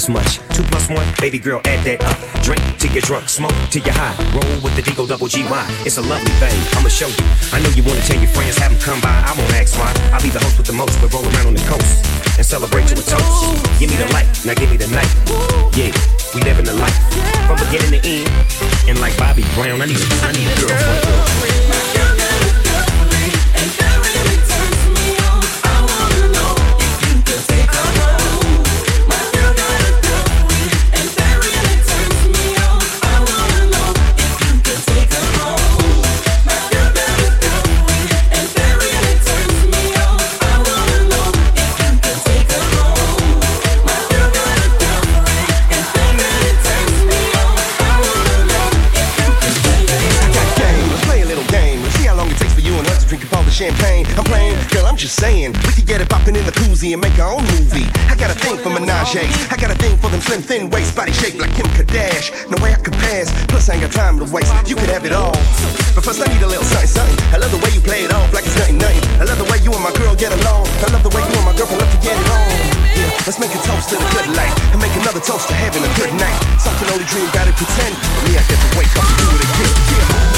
this much. Two plus one, baby girl, add that up. Drink till you're drunk, smoke till you're high. Roll with the Digo double G Y. It's a lovely thing. I'ma show you. I know you wanna tell your friends, have them come by. I won't ask why. I'll be the host with the most. We'll roll around on the coast and celebrate to a toast. Give me the light, now give me the night. Yeah, we living the life from beginning to end. And like Bobby Brown, I need I need a girlfriend. Saying. We could get it poppin' in the koozie and make our own movie. I got a thing for menage. I got a thing for them slim, thin waist, body shaped like Kim Kardashian. No way I could pass. Plus, I ain't got time to waste. You could have it all. But first, I need a little something, something. I love the way you play it off like it's nothing, nothing. I love the way you and my girl get along. I love the way you and my girlfriend love to get it on. Yeah, let's make a toast to the good life and make another toast to having a good night. Something only dream about it pretend. For me, I get to wake up and do it again. Yeah.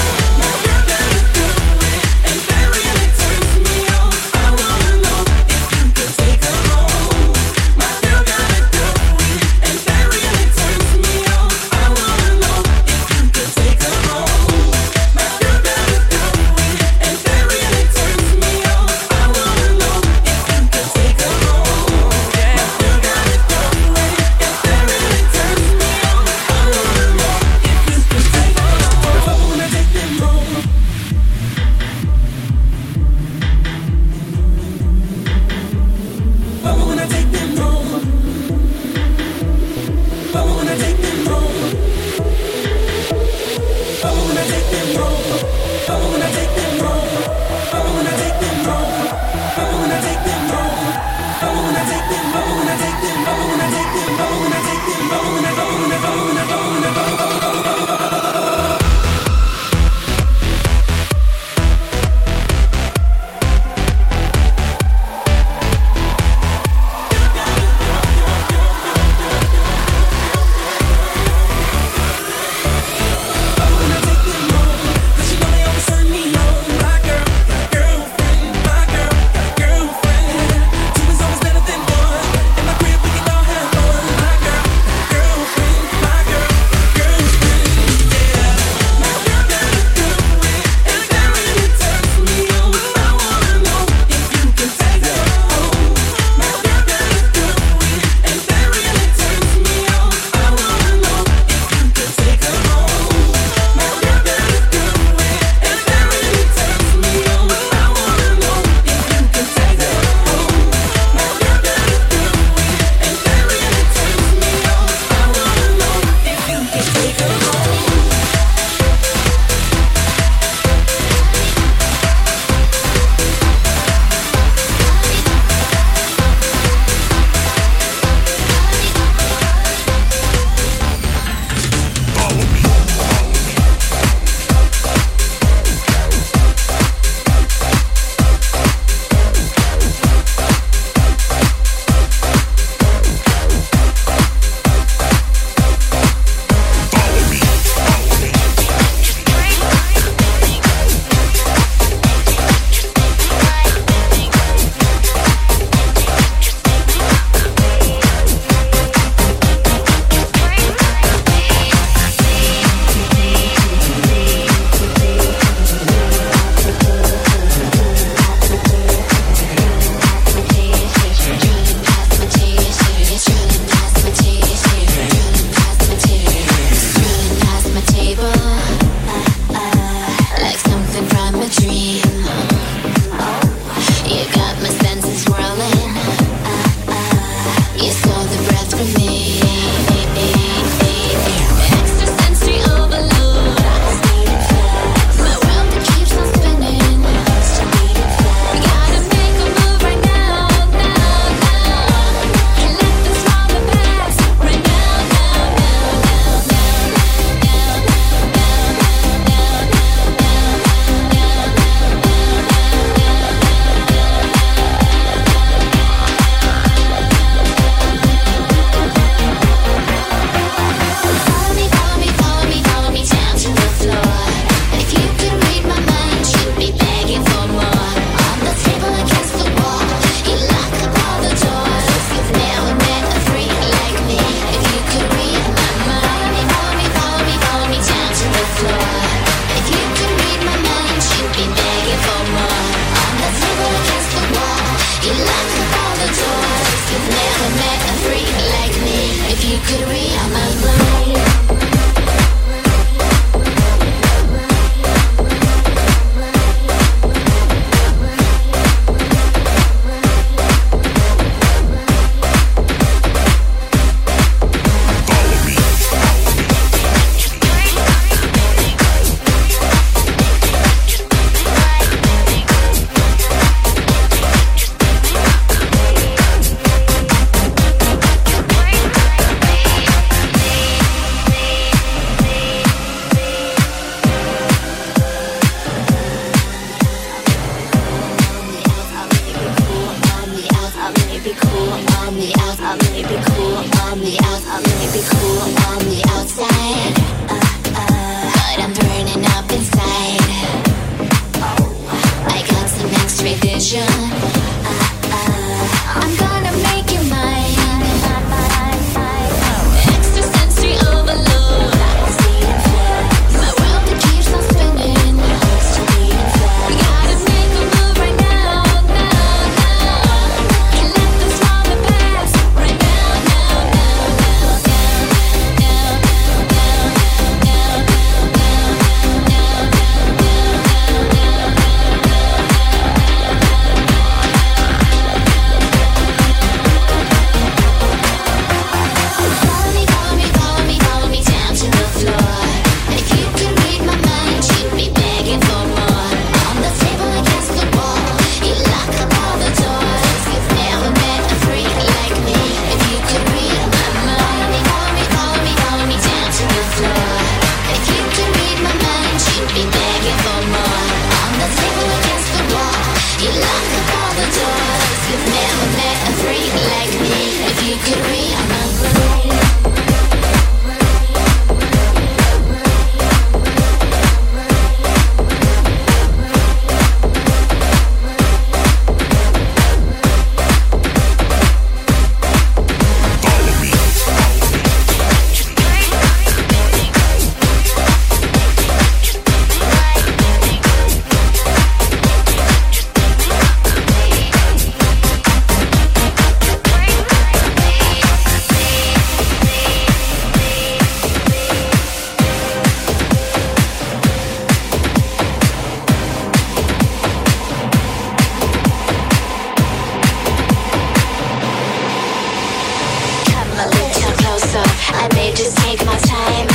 Just take my time.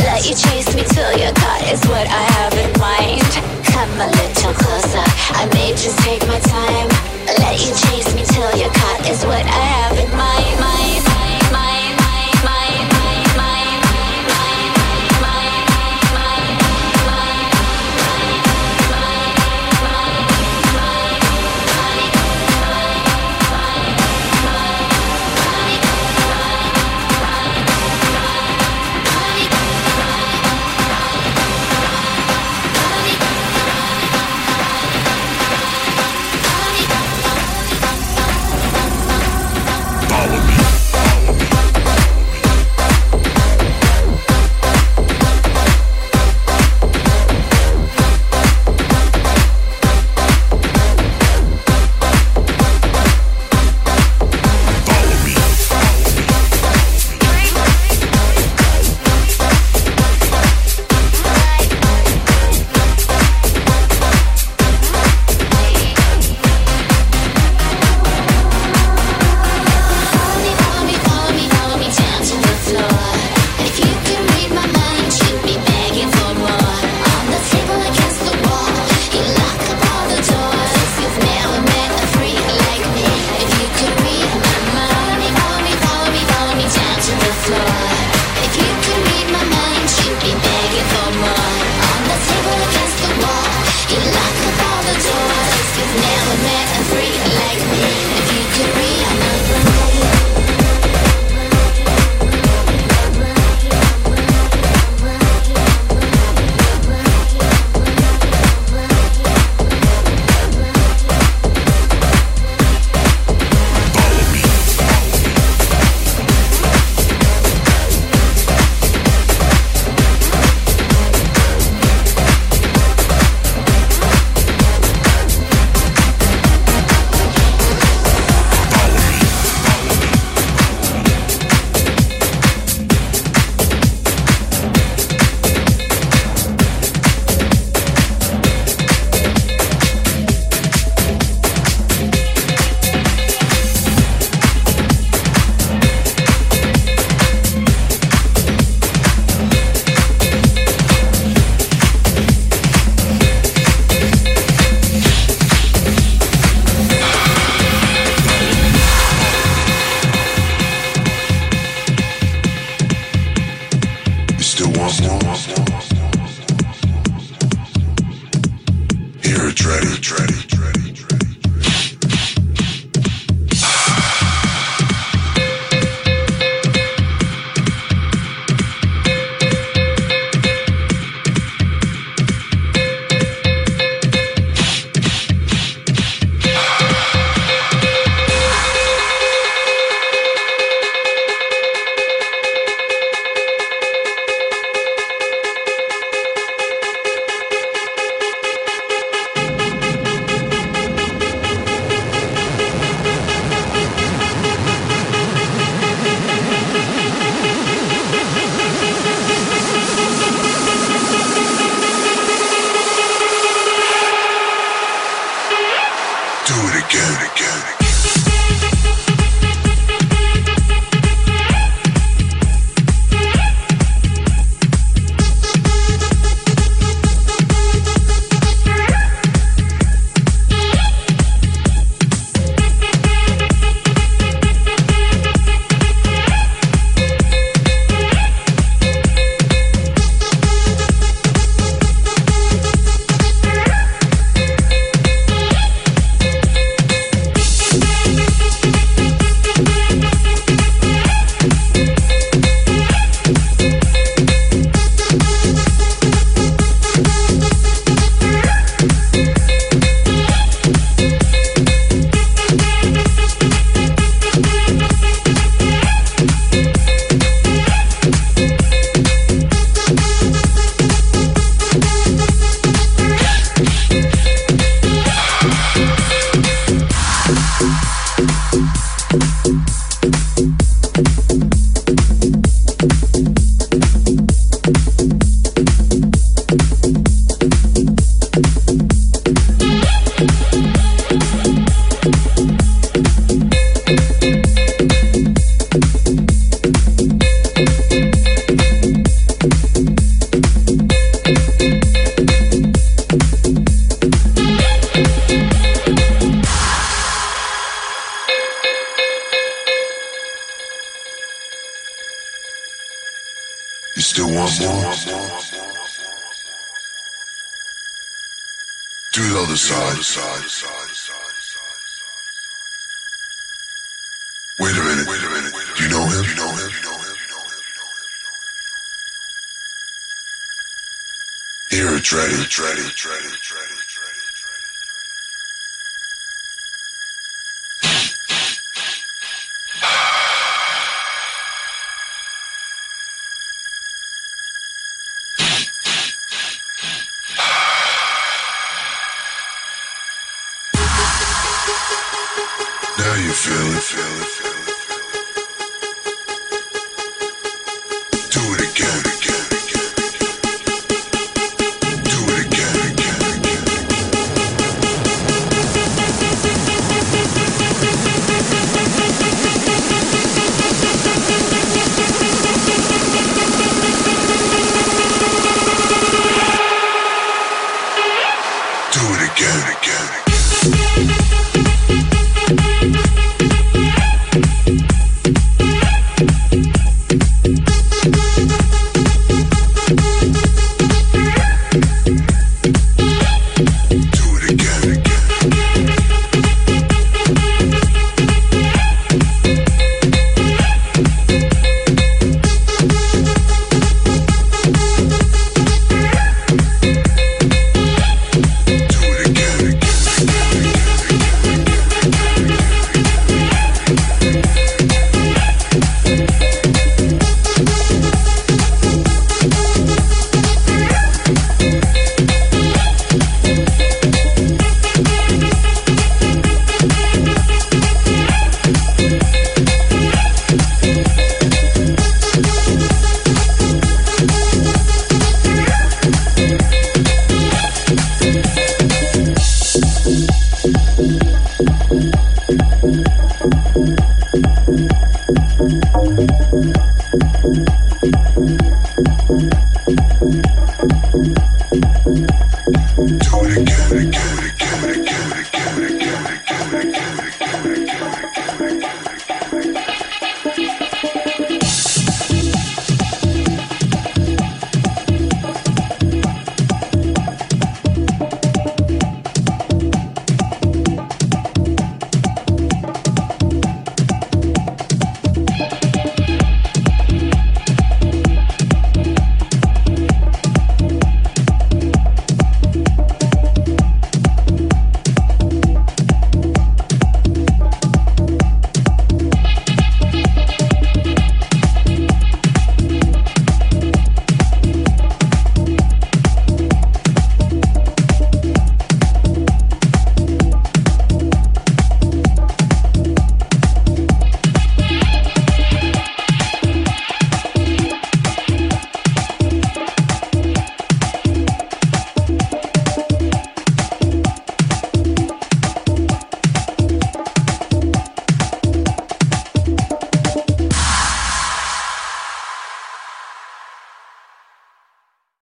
Let you chase me till your car is what I have in mind. Come a little closer, I may just take my time. Let you chase me till your car is what I have in mind. mind.